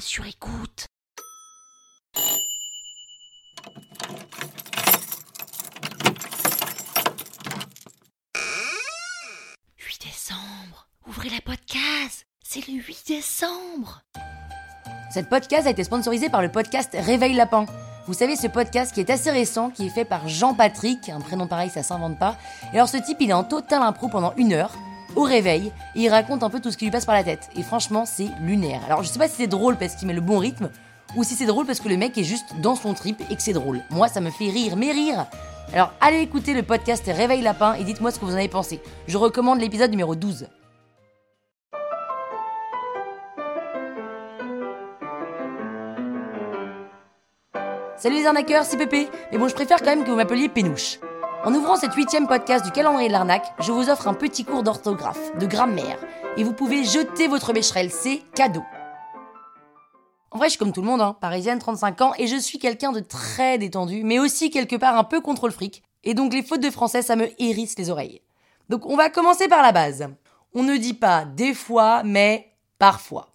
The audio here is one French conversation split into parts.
sur écoute. « 8 décembre, ouvrez la podcast, c'est le 8 décembre. Cette podcast a été sponsorisée par le podcast Réveil Lapin. Vous savez, ce podcast qui est assez récent, qui est fait par Jean-Patrick, un prénom pareil, ça s'invente pas. Et alors, ce type, il est en total impro pendant une heure, au réveil, et il raconte un peu tout ce qui lui passe par la tête. Et franchement, c'est lunaire. Alors, je sais pas si c'est drôle parce qu'il met le bon rythme, ou si c'est drôle parce que le mec est juste dans son trip et que c'est drôle. Moi, ça me fait rire, mais rire Alors, allez écouter le podcast Réveil Lapin et dites-moi ce que vous en avez pensé. Je recommande l'épisode numéro 12. Salut les arnaqueurs, c'est Pépé, mais bon, je préfère quand même que vous m'appeliez Pénouche. En ouvrant cette huitième podcast du calendrier de l'arnaque, je vous offre un petit cours d'orthographe, de grammaire, et vous pouvez jeter votre bécherelle, c'est cadeau. En vrai, je suis comme tout le monde, hein, parisienne, 35 ans, et je suis quelqu'un de très détendu, mais aussi quelque part un peu contre le fric, et donc les fautes de français, ça me hérisse les oreilles. Donc on va commencer par la base. On ne dit pas des fois, mais parfois.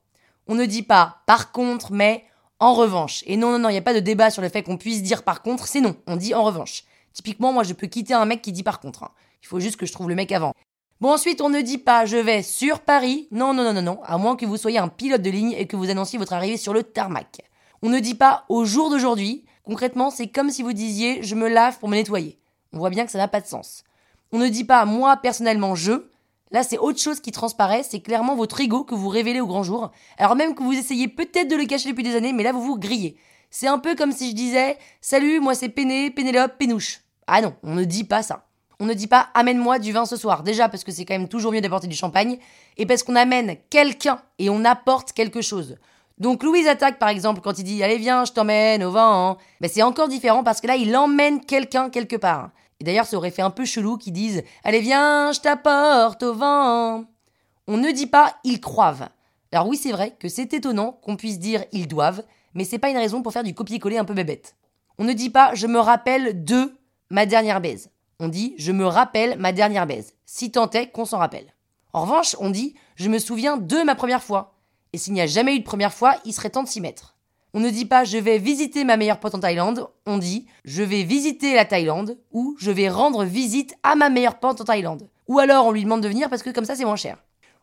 On ne dit pas par contre, mais en revanche. Et non, non, non, il n'y a pas de débat sur le fait qu'on puisse dire par contre, c'est non, on dit en revanche. Typiquement, moi, je peux quitter un mec qui dit par contre. hein. Il faut juste que je trouve le mec avant. Bon, ensuite, on ne dit pas je vais sur Paris. Non, non, non, non, non, à moins que vous soyez un pilote de ligne et que vous annonciez votre arrivée sur le tarmac. On ne dit pas au jour d'aujourd'hui. Concrètement, c'est comme si vous disiez je me lave pour me nettoyer. On voit bien que ça n'a pas de sens. On ne dit pas moi personnellement je. Là, c'est autre chose qui transparaît, c'est clairement votre ego que vous révélez au grand jour. Alors même que vous essayez peut-être de le cacher depuis des années, mais là vous vous grillez. C'est un peu comme si je disais Salut, moi c'est Péné, Pénélope, Pénouche. Ah non, on ne dit pas ça. On ne dit pas amène-moi du vin ce soir. Déjà parce que c'est quand même toujours mieux d'apporter du champagne. Et parce qu'on amène quelqu'un et on apporte quelque chose. Donc Louise attaque par exemple quand il dit allez viens je t'emmène au vin. hein. Ben, c'est encore différent parce que là il emmène quelqu'un quelque part. Et d'ailleurs ça aurait fait un peu chelou qu'ils disent allez viens je t'apporte au vin. On ne dit pas ils croivent. Alors oui c'est vrai que c'est étonnant qu'on puisse dire ils doivent, mais c'est pas une raison pour faire du copier-coller un peu bébête. On ne dit pas je me rappelle de ma dernière baise. On dit je me rappelle ma dernière baise, si tant est qu'on s'en rappelle. En revanche, on dit je me souviens de ma première fois. Et s'il n'y a jamais eu de première fois, il serait temps de s'y mettre. On ne dit pas je vais visiter ma meilleure pote en Thaïlande, on dit je vais visiter la Thaïlande ou je vais rendre visite à ma meilleure pote en Thaïlande. Ou alors on lui demande de venir parce que comme ça c'est moins cher.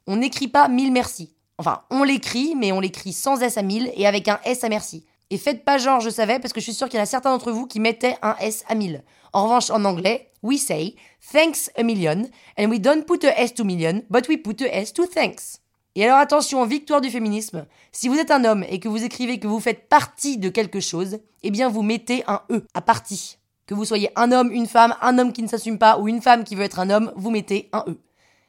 On n'écrit pas mille merci. Enfin, on l'écrit, mais on l'écrit sans S à mille et avec un S à merci. Et faites pas genre je savais parce que je suis sûr qu'il y en a certains d'entre vous qui mettaient un S à mille. En revanche, en anglais, we say thanks a million and we don't put a S to million, but we put a S to thanks. Et alors attention, victoire du féminisme, si vous êtes un homme et que vous écrivez que vous faites partie de quelque chose, eh bien vous mettez un E à partie. Que vous soyez un homme, une femme, un homme qui ne s'assume pas ou une femme qui veut être un homme, vous mettez un E.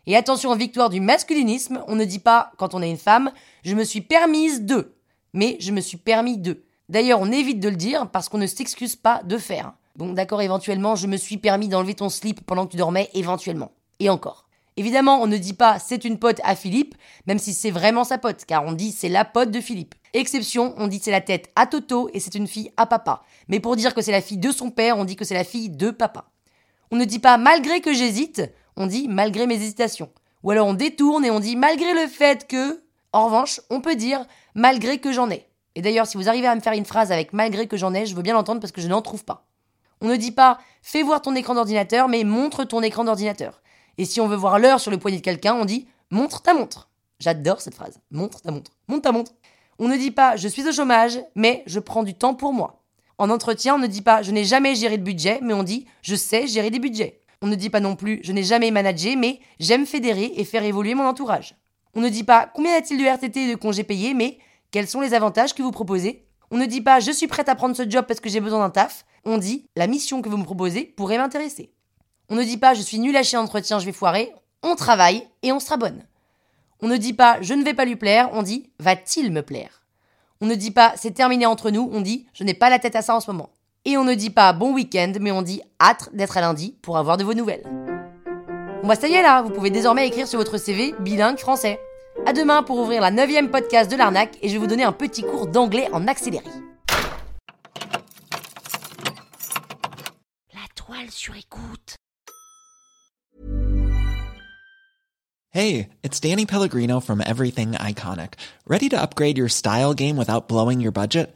Et attention, victoire du masculinisme, on ne dit pas quand on est une femme, je me suis permise de, mais je me suis permis de. D'ailleurs, on évite de le dire parce qu'on ne s'excuse pas de faire. Bon, d'accord, éventuellement, je me suis permis d'enlever ton slip pendant que tu dormais, éventuellement. Et encore. Évidemment, on ne dit pas c'est une pote à Philippe, même si c'est vraiment sa pote, car on dit c'est la pote de Philippe. Exception, on dit c'est la tête à Toto et c'est une fille à papa. Mais pour dire que c'est la fille de son père, on dit que c'est la fille de papa. On ne dit pas malgré que j'hésite, on dit malgré mes hésitations. Ou alors on détourne et on dit malgré le fait que. En revanche, on peut dire malgré que j'en ai. Et d'ailleurs, si vous arrivez à me faire une phrase avec malgré que j'en ai, je veux bien l'entendre parce que je n'en trouve pas. On ne dit pas fais voir ton écran d'ordinateur, mais montre ton écran d'ordinateur. Et si on veut voir l'heure sur le poignet de quelqu'un, on dit montre ta montre. J'adore cette phrase. Montre ta montre. Montre ta montre. On ne dit pas je suis au chômage, mais je prends du temps pour moi. En entretien, on ne dit pas je n'ai jamais géré de budget, mais on dit je sais gérer des budgets. On ne dit pas non plus je n'ai jamais managé, mais j'aime fédérer et faire évoluer mon entourage. On ne dit pas combien y a-t-il de RTT et de congés payés, mais quels sont les avantages que vous proposez? On ne dit pas je suis prête à prendre ce job parce que j'ai besoin d'un taf. On dit la mission que vous me proposez pourrait m'intéresser. On ne dit pas je suis nul à chier en entretien, je vais foirer. On travaille et on sera bonne. On ne dit pas je ne vais pas lui plaire, on dit va-t-il me plaire? On ne dit pas c'est terminé entre nous, on dit je n'ai pas la tête à ça en ce moment. Et on ne dit pas bon week-end, mais on dit hâte d'être à lundi pour avoir de vos nouvelles. Bon bah ça y est là, vous pouvez désormais écrire sur votre CV bilingue français. À demain pour ouvrir la 9 podcast de l'arnaque et je vais vous donner un petit cours d'anglais en accéléré. La toile sur écoute. Hey, it's Danny Pellegrino from Everything Iconic. Ready to upgrade your style game without blowing your budget?